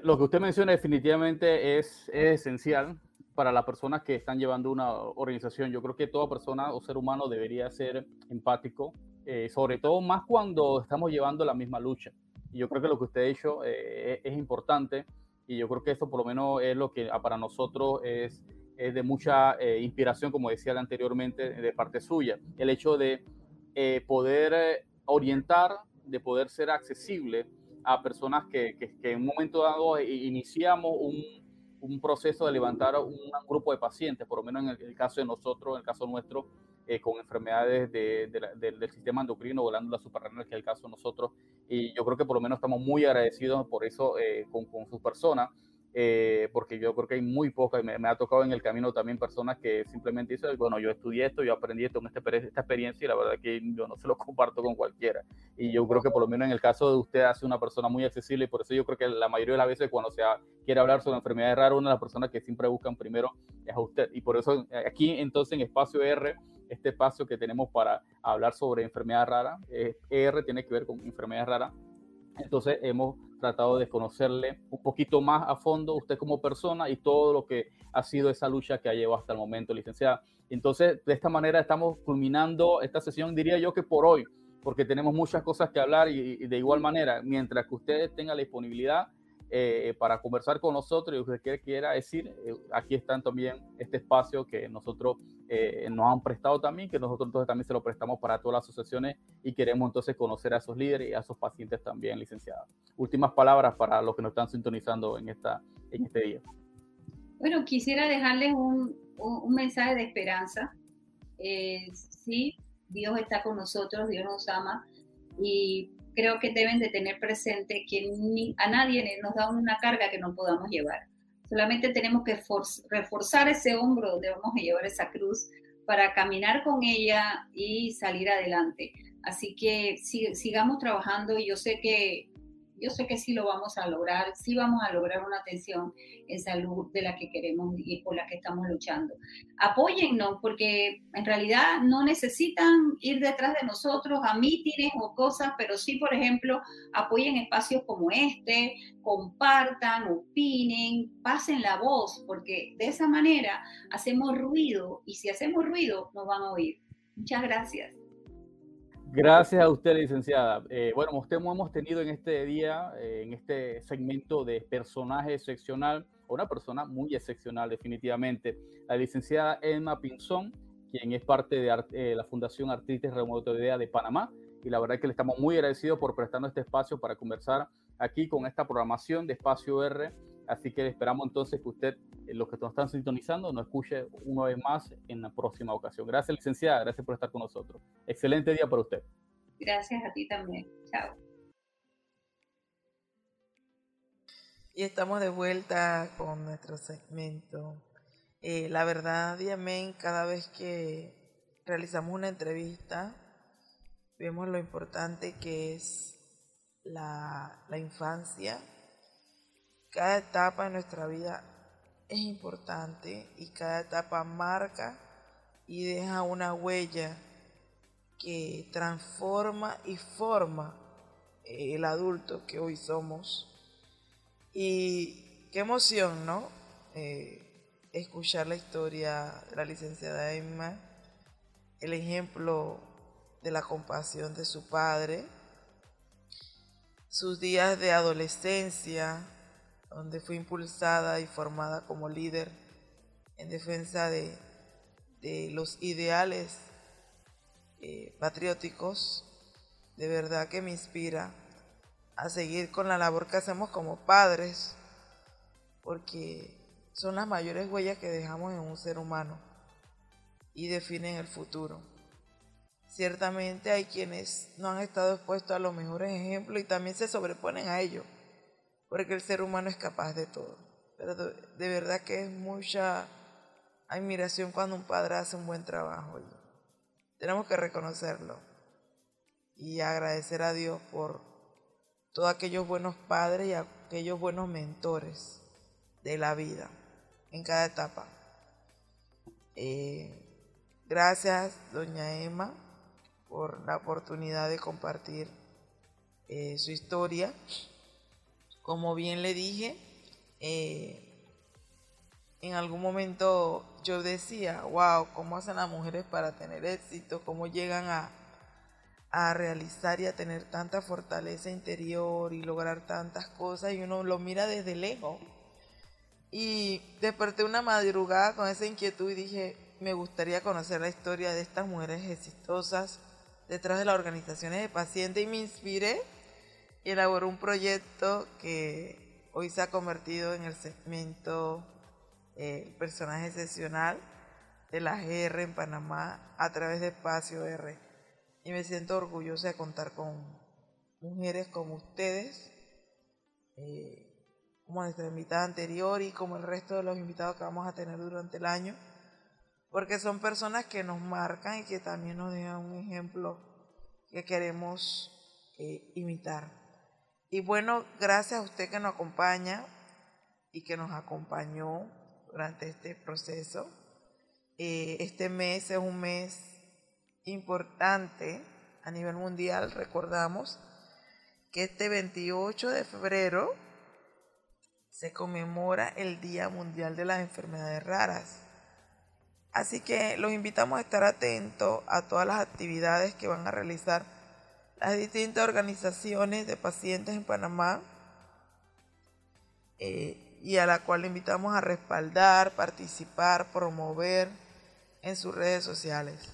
lo que usted menciona definitivamente es, esencial para las personas que están llevando una organización. Yo creo que toda persona o ser humano debería ser empático, eh, sobre todo más cuando estamos llevando la misma lucha. Y yo creo que lo que usted ha dicho eh, es importante y yo creo que esto por lo menos es lo que para nosotros es, es de mucha eh, inspiración, como decía anteriormente, de parte suya. El hecho de eh, poder orientar, de poder ser accesible a personas que, que, en un momento dado iniciamos un, un, proceso de levantar un, grupo de pacientes, por lo menos en el, caso de nosotros, en el caso nuestro, eh, con enfermedades de, del sistema endocrino glándulas suprarrenales, que es el caso de nosotros. Y yo creo que por lo menos estamos muy agradecidos por eso eh, con, con sus personas. Eh, porque yo creo que hay muy pocas, me, me, ha tocado en el camino también personas que simplemente dicen, bueno, yo estudié esto, yo aprendí esto esta, esta experiencia y la verdad que yo no se lo [LAUGHS] comparto con cualquiera. Y yo creo que por lo menos en el caso de usted hace una persona muy accesible y por eso yo creo que la mayoría de las veces cuando se quiere hablar sobre enfermedades raras, una de las personas que siempre buscan primero es a usted. Y por eso eh, aquí entonces en Espacio R, este espacio que tenemos para hablar sobre enfermedades raras, eh, R tiene que ver con enfermedades raras. Entonces hemos tratado de conocerle un poquito más a fondo usted como persona y todo lo que ha sido esa lucha que ha llevado hasta el momento, licenciada. Entonces, de esta manera estamos culminando esta sesión, diría yo que por hoy, porque tenemos muchas cosas que hablar y, de igual manera, mientras que usted tenga la disponibilidad, eh, para conversar con nosotros y usted quiera decir, eh, aquí están también este espacio que nosotros eh, nos han prestado también, que nosotros entonces también se lo prestamos para todas las asociaciones y queremos entonces conocer a esos líderes y a esos pacientes también, licenciada. Últimas palabras para los que nos están sintonizando en, esta, en este día. Bueno, quisiera dejarles un, un, mensaje de esperanza. sí, Dios está con nosotros, Dios nos ama y creo que deben de tener presente que a nadie nos da una carga que no podamos llevar. Solamente tenemos que reforzar ese hombro donde vamos a llevar esa cruz para caminar con ella y salir adelante. Así que sigamos trabajando y yo sé que yo sé que sí lo vamos a lograr, sí vamos a lograr una atención en salud de la que queremos y por la que estamos luchando. Apóyennos porque en realidad no necesitan ir detrás de nosotros a mítines o cosas, pero sí, por ejemplo, apoyen espacios como este, compartan, opinen, pasen la voz, porque de esa manera hacemos ruido y si hacemos ruido nos van a oír. Muchas gracias. Gracias a usted, licenciada. Eh, bueno, usted hemos tenido en este día, eh, en este segmento de personaje excepcional, una persona muy excepcional definitivamente, la licenciada Emma Pinzón, quien es parte de eh, la Fundación Artritis Reumatoidea de Panamá. Y la verdad es que le estamos muy agradecidos por prestarnos este espacio para conversar aquí con esta programación de Espacio R Así que esperamos entonces que usted, eh, los que nos están sintonizando, nos escuche una vez más en la próxima ocasión. Gracias, licenciada. Gracias por estar con nosotros. Excelente día para usted. Gracias a ti también. Chao. Y estamos de vuelta con nuestro segmento. Eh, la verdad, Diamén, cada vez que realizamos una entrevista, vemos lo importante que es la, la infancia cada etapa de nuestra vida es importante y cada etapa marca y deja una huella que transforma y forma eh, el adulto que hoy somos. Y qué emoción, ¿no? Eh, escuchar la historia de la licenciada Emma, el ejemplo de la compasión de su padre, sus días de adolescencia, donde fue impulsada y formada como líder en defensa de, los ideales eh, patrióticos, de verdad que me inspira a seguir con la labor que hacemos como padres, porque son las mayores huellas que dejamos en un ser humano y definen el futuro. Ciertamente hay quienes no han estado expuestos a los mejores ejemplos y también se sobreponen a ello, porque el ser humano es capaz de todo. Pero de verdad que es mucha admiración cuando un padre hace un buen trabajo. tenemos que reconocerlo y agradecer a Dios por todos aquellos buenos padres y aquellos buenos mentores de la vida en cada etapa. Eh, gracias, doña Emma, por la oportunidad de compartir eh, su historia. Como bien le dije, eh, en algún momento yo decía, wow, ¿cómo hacen las mujeres para tener éxito? ¿Cómo llegan a, a realizar y a tener tanta fortaleza interior y lograr tantas cosas? Y uno lo mira desde lejos. Y desperté una madrugada con esa inquietud y dije, me gustaría conocer la historia de estas mujeres exitosas detrás de las organizaciones de pacientes y me inspiré y elaboré un proyecto que hoy se ha convertido en el segmento eh, personaje excepcional de la GR en Panamá a través de Espacio R. Y me siento orgullosa de contar con mujeres como ustedes, eh, como nuestra invitada anterior y como el resto de los invitados que vamos a tener durante el año, porque son personas que nos marcan y que también nos dejan un ejemplo que queremos eh, imitar. Y bueno, gracias a usted que nos acompaña y que nos acompañó durante este proceso. Eh, este mes es un mes importante a nivel mundial. Recordamos que este 28 de febrero se conmemora el Día Mundial de las Enfermedades Raras. Así que los invitamos a estar atentos a todas las actividades que van a realizar las distintas organizaciones de pacientes en Panamá eh, y a la cual invitamos a respaldar, participar, promover en sus redes sociales.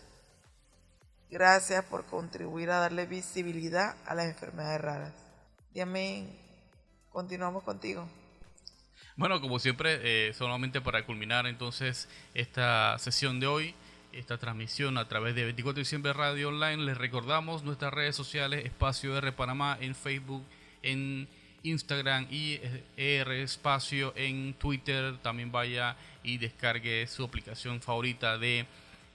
Gracias por contribuir a darle visibilidad a las enfermedades raras. Diamén, continuamos contigo. Bueno, como siempre, eh, solamente para culminar entonces esta sesión de hoy, esta transmisión a través de 24 de diciembre Radio Online, les recordamos nuestras redes sociales, Espacio R Panamá en Facebook, en Instagram y R Espacio en Twitter. También vaya y descargue su aplicación favorita de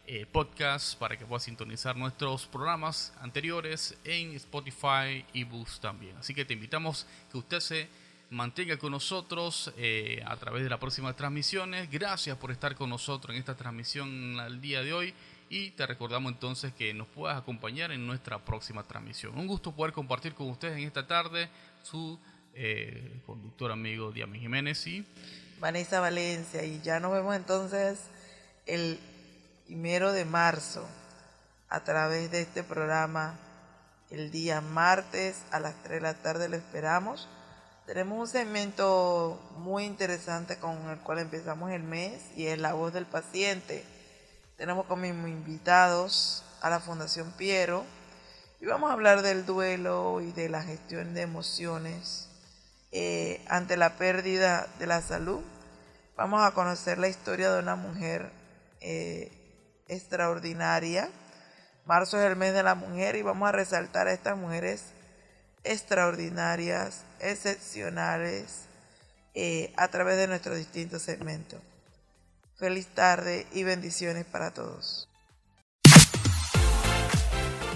eh, podcast para que pueda sintonizar nuestros programas anteriores en Spotify y Boost también. Así que te invitamos que usted se mantenga con nosotros eh, a través de las próximas transmisiones. Gracias por estar con nosotros en esta transmisión al día de hoy y te recordamos entonces que nos puedas acompañar en nuestra próxima transmisión. Un gusto poder compartir con ustedes en esta tarde su eh, conductor amigo Diami Jiménez y Vanessa Valencia y ya nos vemos entonces el primero de marzo a través de este programa el día martes a las 3 de la tarde lo esperamos tenemos un segmento muy interesante con el cual empezamos el mes y es la voz del paciente. Tenemos como invitados a la Fundación Piero y vamos a hablar del duelo y de la gestión de emociones eh, ante la pérdida de la salud. Vamos a conocer la historia de una mujer eh, extraordinaria. Marzo es el mes de la mujer y vamos a resaltar a estas mujeres extraordinarias, excepcionales, eh, a través de nuestros distintos segmentos. Feliz tarde y bendiciones para todos.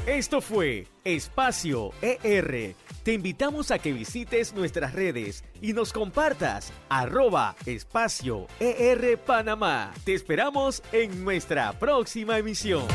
Esto fue Espacio ER. Te invitamos a que visites nuestras redes y nos compartas arroba espacio ER Panamá. Te esperamos en nuestra próxima emisión.